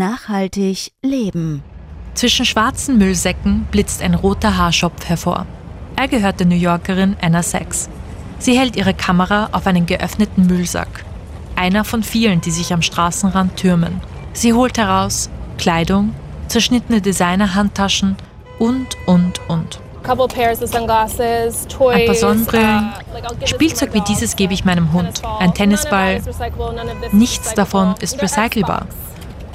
Nachhaltig leben. Zwischen schwarzen Müllsäcken blitzt ein roter Haarschopf hervor. Er gehört der New Yorkerin Anna Sachs. Sie hält ihre Kamera auf einen geöffneten Müllsack. Einer von vielen, die sich am Straßenrand türmen. Sie holt heraus Kleidung, zerschnittene Designer-Handtaschen und, und, und. Ein paar Sonnenbrillen. Spielzeug wie dieses gebe ich meinem Hund. Ein Tennisball. Nichts davon ist recycelbar.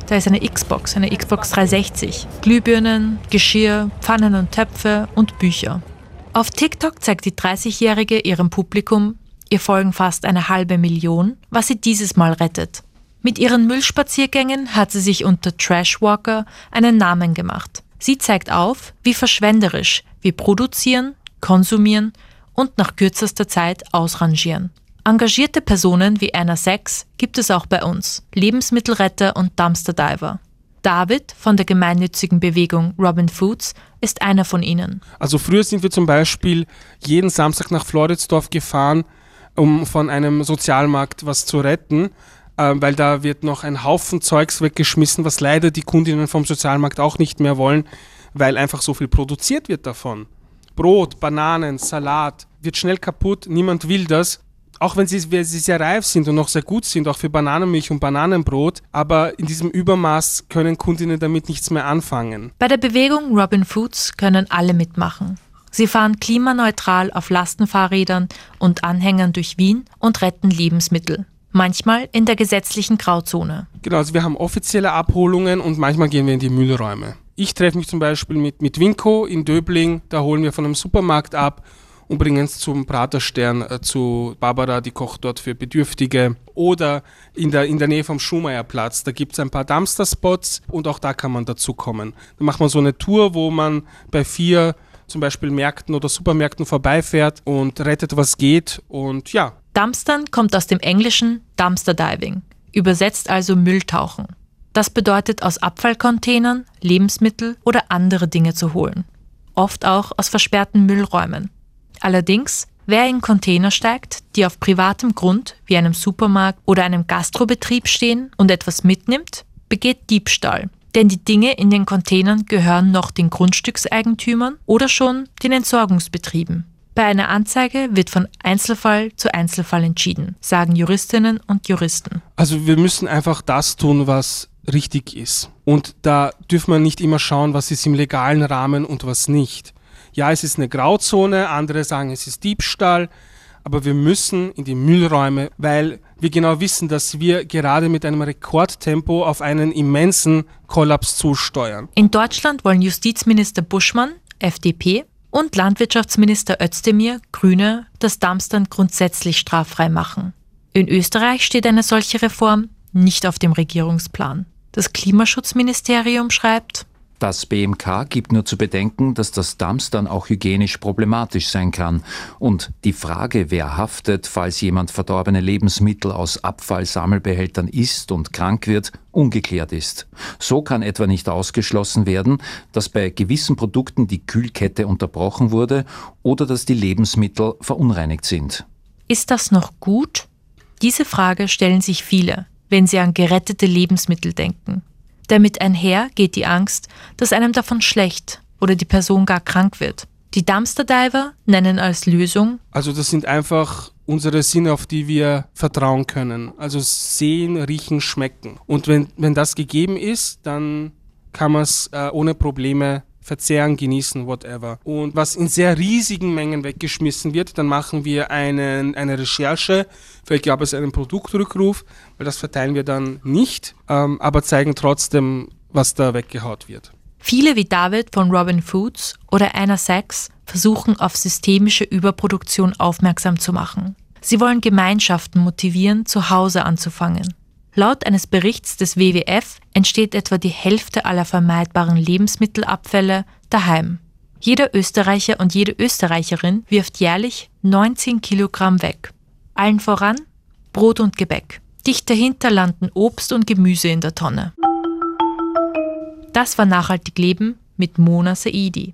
Da ist eine Xbox, eine Xbox 360, Glühbirnen, Geschirr, Pfannen und Töpfe und Bücher. Auf TikTok zeigt die 30-Jährige ihrem Publikum, ihr folgen fast eine halbe Million, was sie dieses Mal rettet. Mit ihren Müllspaziergängen hat sie sich unter Trashwalker einen Namen gemacht. Sie zeigt auf, wie verschwenderisch wir produzieren, konsumieren und nach kürzester Zeit ausrangieren. Engagierte Personen wie Anna Sachs gibt es auch bei uns, Lebensmittelretter und Dumpster Diver. David von der gemeinnützigen Bewegung Robin Foods ist einer von ihnen. Also früher sind wir zum Beispiel jeden Samstag nach Floridsdorf gefahren, um von einem Sozialmarkt was zu retten, äh, weil da wird noch ein Haufen Zeugs weggeschmissen, was leider die Kundinnen vom Sozialmarkt auch nicht mehr wollen, weil einfach so viel produziert wird davon. Brot, Bananen, Salat wird schnell kaputt, niemand will das auch wenn sie, sie sehr reif sind und noch sehr gut sind, auch für Bananenmilch und Bananenbrot, aber in diesem Übermaß können Kundinnen damit nichts mehr anfangen. Bei der Bewegung Robin Foods können alle mitmachen. Sie fahren klimaneutral auf Lastenfahrrädern und Anhängern durch Wien und retten Lebensmittel. Manchmal in der gesetzlichen Grauzone. Genau, also wir haben offizielle Abholungen und manchmal gehen wir in die Müllräume. Ich treffe mich zum Beispiel mit, mit Winko in Döbling, da holen wir von einem Supermarkt ab und bringen es zum Praterstern äh, zu Barbara, die kocht dort für Bedürftige. Oder in der, in der Nähe vom Schumacherplatz, da gibt es ein paar Dumpster-Spots und auch da kann man dazu kommen. Da macht man so eine Tour, wo man bei vier zum Beispiel Märkten oder Supermärkten vorbeifährt und rettet, was geht. Und ja. Dumpstern kommt aus dem englischen Dumpster Diving, übersetzt also Mülltauchen. Das bedeutet, aus Abfallcontainern Lebensmittel oder andere Dinge zu holen. Oft auch aus versperrten Müllräumen. Allerdings, wer in Container steigt, die auf privatem Grund wie einem Supermarkt oder einem Gastrobetrieb stehen und etwas mitnimmt, begeht Diebstahl. Denn die Dinge in den Containern gehören noch den Grundstückseigentümern oder schon den Entsorgungsbetrieben. Bei einer Anzeige wird von Einzelfall zu Einzelfall entschieden, sagen Juristinnen und Juristen. Also wir müssen einfach das tun, was richtig ist. Und da dürfen wir nicht immer schauen, was ist im legalen Rahmen und was nicht ja, es ist eine Grauzone, andere sagen, es ist Diebstahl, aber wir müssen in die Müllräume, weil wir genau wissen, dass wir gerade mit einem Rekordtempo auf einen immensen Kollaps zusteuern. In Deutschland wollen Justizminister Buschmann, FDP, und Landwirtschaftsminister Özdemir, Grüne, das Dumpstern grundsätzlich straffrei machen. In Österreich steht eine solche Reform nicht auf dem Regierungsplan. Das Klimaschutzministerium schreibt, das BMK gibt nur zu bedenken, dass das Dumpstern auch hygienisch problematisch sein kann und die Frage, wer haftet, falls jemand verdorbene Lebensmittel aus Abfallsammelbehältern isst und krank wird, ungeklärt ist. So kann etwa nicht ausgeschlossen werden, dass bei gewissen Produkten die Kühlkette unterbrochen wurde oder dass die Lebensmittel verunreinigt sind. Ist das noch gut? Diese Frage stellen sich viele, wenn sie an gerettete Lebensmittel denken. Damit einher geht die Angst, dass einem davon schlecht oder die Person gar krank wird. Die Dumpster Diver nennen als Lösung. Also das sind einfach unsere Sinne, auf die wir vertrauen können. Also sehen, riechen, schmecken. Und wenn, wenn das gegeben ist, dann kann man es äh, ohne Probleme verzehren, genießen, whatever. Und was in sehr riesigen Mengen weggeschmissen wird, dann machen wir einen, eine Recherche, vielleicht gab es einen Produktrückruf, weil das verteilen wir dann nicht, ähm, aber zeigen trotzdem, was da weggehaut wird. Viele wie David von Robin Foods oder Anna Sachs versuchen auf systemische Überproduktion aufmerksam zu machen. Sie wollen Gemeinschaften motivieren, zu Hause anzufangen. Laut eines Berichts des WWF entsteht etwa die Hälfte aller vermeidbaren Lebensmittelabfälle daheim. Jeder Österreicher und jede Österreicherin wirft jährlich 19 Kilogramm weg. Allen voran Brot und Gebäck. Dicht dahinter landen Obst und Gemüse in der Tonne. Das war Nachhaltig Leben mit Mona Saidi.